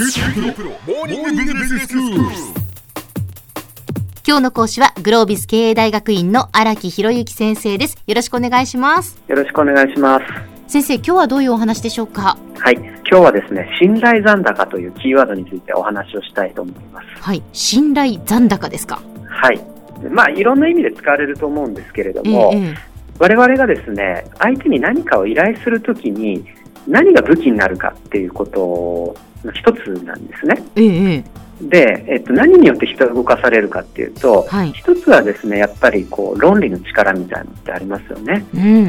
今日の講師はグロービス経営大学院の荒木博之先生です。よろしくお願いします。よろしくお願いします。先生、今日はどういうお話でしょうか？はい。今日はですね、信頼残高というキーワードについてお話をしたいと思います。はい。信頼残高ですか？はい。まあ、いろんな意味で使われると思うんですけれどえも、ええ我々がですね、相手に何かを依頼するときに、何が武器になるかっていうことの一つなんですね。えええで、えっと、何によって人が動かされるかっていうと、はい。一つはですね、やっぱりこう、論理の力みたいなのってありますよね。うんうんう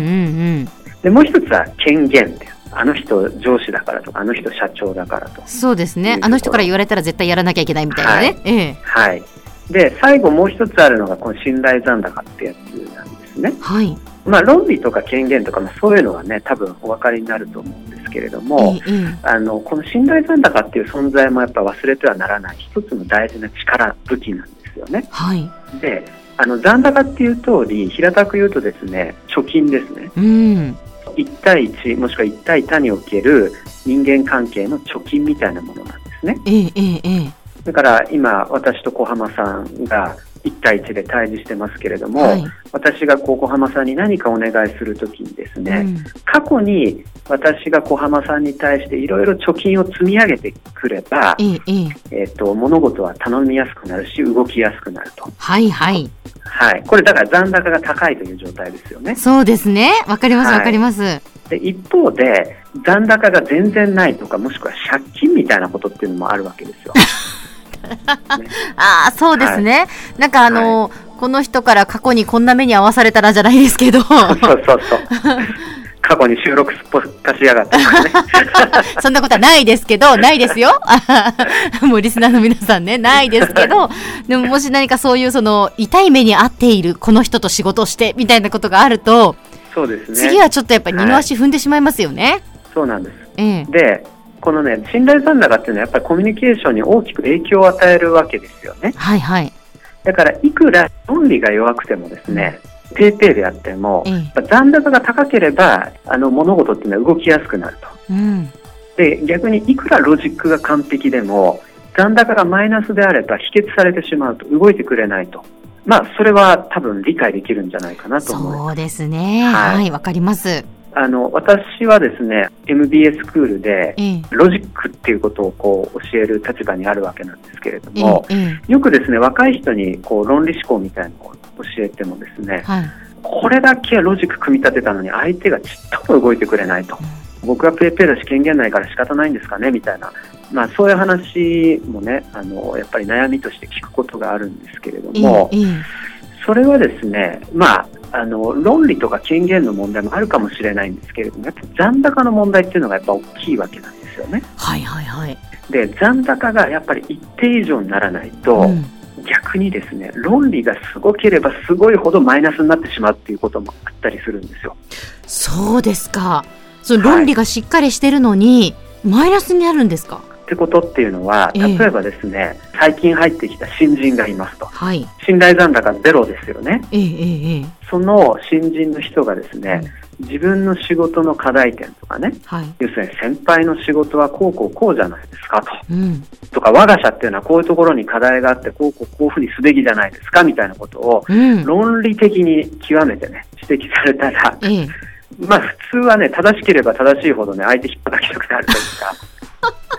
ん。で、もう一つは権限。あの人上司だからとか、あの人社長だからと。そうですね。あの人から言われたら絶対やらなきゃいけないみたいなね。ええはい。で、最後もう一つあるのが、この信頼残高ってやつなんですね。はい。まあ、論理とか権限とか、まあ、そういうのはね、多分お分かりになると思うんですけれどえも、ええあの、この信頼残高っていう存在もやっぱ忘れてはならない一つの大事な力、武器なんですよね。はい。で、あの、残高っていう通り、平たく言うとですね、貯金ですね。うん。1対1、もしくは1対他における人間関係の貯金みたいなものなんですね。ええええええだから今、私と小浜さんが1対1で対峙してますけれども、はい。私がこう小浜さんに何かお願いするときにですね、うん過去に私が小浜さんに対していろいろ貯金を積み上げてくれば、えええええっと物事は頼みやすくなるし動きやすくなると、はいはい。はい、これだから残高が高いという状態ですよねそうですね。わかりますはいわかります。で一方で残高が全然ないとかもしくは借金みたいなことっていうのもあるわけですよ ああ、そうですね。なんかあの、この人から過去にこんな目に遭わされたらじゃないですけど、そうそうそう。過去に収録すっぽかしやがって。とかねそんなことはないですけど、ないですよ。もうリスナーの皆さんね、ないですけど、でももし何かそういうその痛い目に遭っているこの人と仕事をしてみたいなことがあると、そうですね。次はちょっとやっぱり二の足踏んでしまいますよね。そうなんです。ええ。で、このね、信頼残高っていうのはやっぱりコミュニケーションに大きく影響を与えるわけですよね。はいはい。だから、いくら論理が弱くてもですね、ペーペーであっても、残高が高ければ、あの、物事っていうのは動きやすくなると。うん。で、逆にいくらロジックが完璧でも、残高がマイナスであれば否決されてしまうと、動いてくれないと。まあ、それは多分理解できるんじゃないかなと思います。そうですね。はいはい、わかります。あの、私はですね、MBA スクールで、ええ。ロジックっていうことをこう教える立場にあるわけなんですけれどえも。よくですね、若い人にこう論理思考みたいなのを教えてもですね、はい。これだけロジック組み立てたのに相手がちっとも動いてくれないと。僕はペーペーだし権限ないから仕方ないんですかねみたいな、まあ、そういう話もねあのやっぱり悩みとして聞くことがあるんですけれどええも、。ええ。それはですね、まあ、あの論理とか権限の問題もあるかもしれないんですけれどもやっぱ残高の問題っていうのがやっぱ大きいわけなんですよね。はいはいはい。で残高がやっぱり一定以上にならないと、うん逆にですね論理がすごければすごいほどマイナスになってしまうっていうこともあったりするんですよ。そうですか。その論理がしっかりしてるのに、マイナスになるんですか？ってことっていうのはええ例えばですね、最近入ってきた新人がいますとはい。信頼残高ゼロですよねええええええ。その新人の人がですね、自分の仕事の課題点とかねはい。要するに先輩の仕事はこうこうこうじゃないですかとうん。とか我が社っていうのはこういうところに課題があってこうこうこういうふうにすべきじゃないですかみたいなことをうん。論理的に極めてね指摘されたらええ。まあ普通はね正しければ正しいほどね相手引っ張きたくなるというか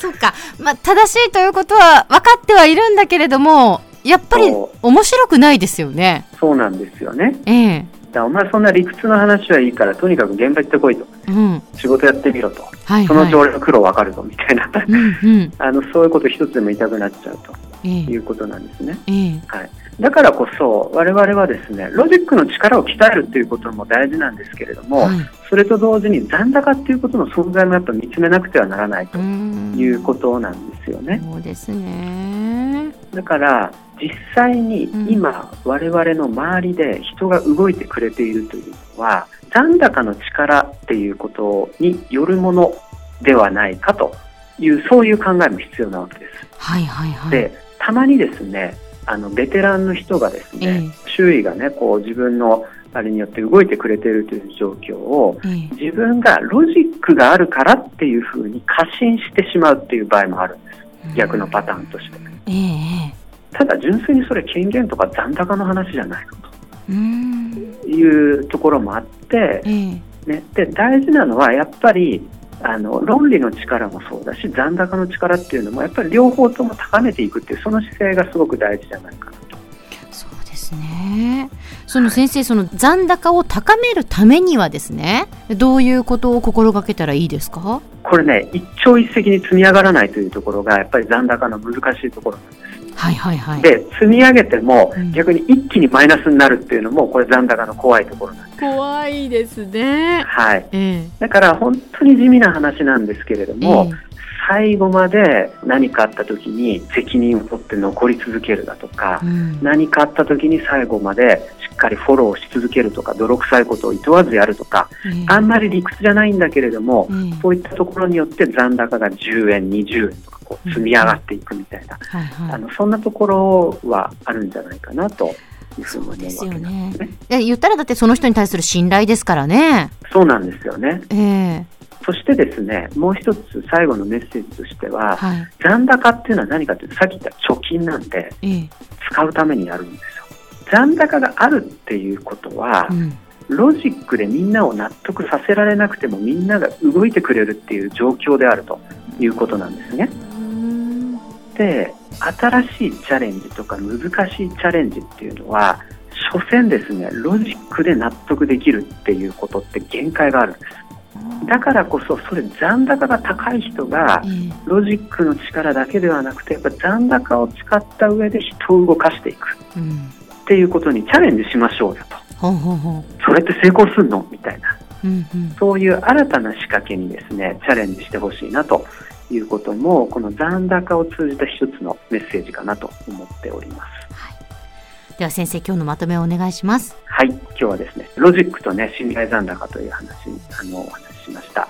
そうか。まあ、正しいということは分かってはいるんだけれども、やっぱりそ面白くないですよね。そうなんですよねええ。だお前そんな理屈の話はいいからとにかく現場行ってこいとうん。仕事やってみろとはい、そのうちはい。俺の苦労わかるぞみたいなうんうん。あのそういうこと一つでも言いたくなっちゃうとええ。いうことなんですね。ええ。はい、だからこそ我々はですねロジックの力を鍛えるということも大事なんですけれども、はい。それと同時に残高っていうことの存在もやっぱ見つめなくてはならないとうんいうことなんですよね。そうですね。だから実際に今、我々の周りで人が動いてくれているというのは残高の力っていうことによるものではないかというそういう考えも必要なわけです。はいはいはい。でたまにですねあのベテランの人がですね、え周囲がねこう自分のあれによって動いてくれているという状況をええ。自分がロジックがあるからっていうふうに過信してしまうっていう場合もあるんです。逆のパターンとして。えええただ純粋にそれ権限とか残高の話じゃないのと。いうところもあって、ええ。ね、で大事なのはやっぱりあの論理の力もそうだし残高の力っていうのもやっぱり両方とも高めていくっていうその姿勢がすごく大事じゃないかなと。そうですね。その先生、その残高を高めるためにはですね、どういうことを心がけたらいいですか？これね一朝一夕に積み上がらないというところがやっぱり残高の難しいところなんです。はいはいはい。で積み上げてもうん逆に一気にマイナスになるっていうのもこれ残高の怖いところなんです。怖いですね。はい、ええだから本当に地味な話なんですけれども、最後まで何かあった時に責任を取って残り続けるだとかえ、うん。何かあった時に最後までしっかりフォローし続けるとか泥臭いことを厭わずやるとかええあんまり理屈じゃないんだけれども、ええそういったところによって残高が10円20円とかこう積み上がっていくみたいな、はいはい。あのそんなところはあるんじゃないかなというふうに思うわけですよね。言ったらだってその人に対する信頼ですからね。そうなんですよね。ええそしてですね、もう一つ最後のメッセージとしては、はい。残高っていうのは何かというと、さっき言った貯金なんで、ええ使うためにやるんですよ。残高があるっていうことはう、ん。ロジックでみんなを納得させられなくてもみんなが動いてくれるっていう状況であるということなんですね。で、新しいチャレンジとか難しいチャレンジっていうのは、所詮ですね、ロジックで納得できるっていうことって限界があるんです。だからこそ、それ残高が高い人がえ、えロジックの力だけではなくて、やっぱ残高を使った上で人を動かしていくうん。っていうことにチャレンジしましょうよと。それって成功するの？みたいな。う。うんうん。そういう新たな仕掛けにですね、チャレンジしてほしいなということも、この残高を通じた一つのメッセージかなと思っております。では先生、今日のまとめをお願いします。はい、今日はですね、ロジックとね、信頼残高という話、あの、お話ししました。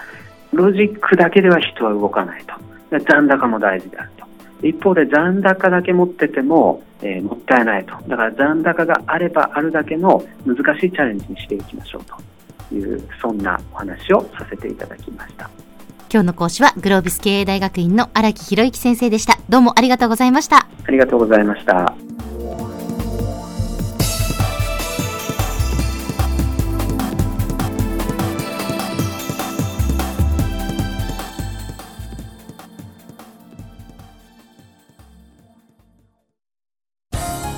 ロジックだけでは人は動かないと。で残高も大事であると。一方で残高だけ持ってても、えーもったいないと。だから残高があればあるだけの難しいチャレンジにしていきましょうという、そんなお話をさせていただきました。今日の講師はグロービス経営大学院の荒木博之先生でした。どうもありがとうございました。ありがとうございました。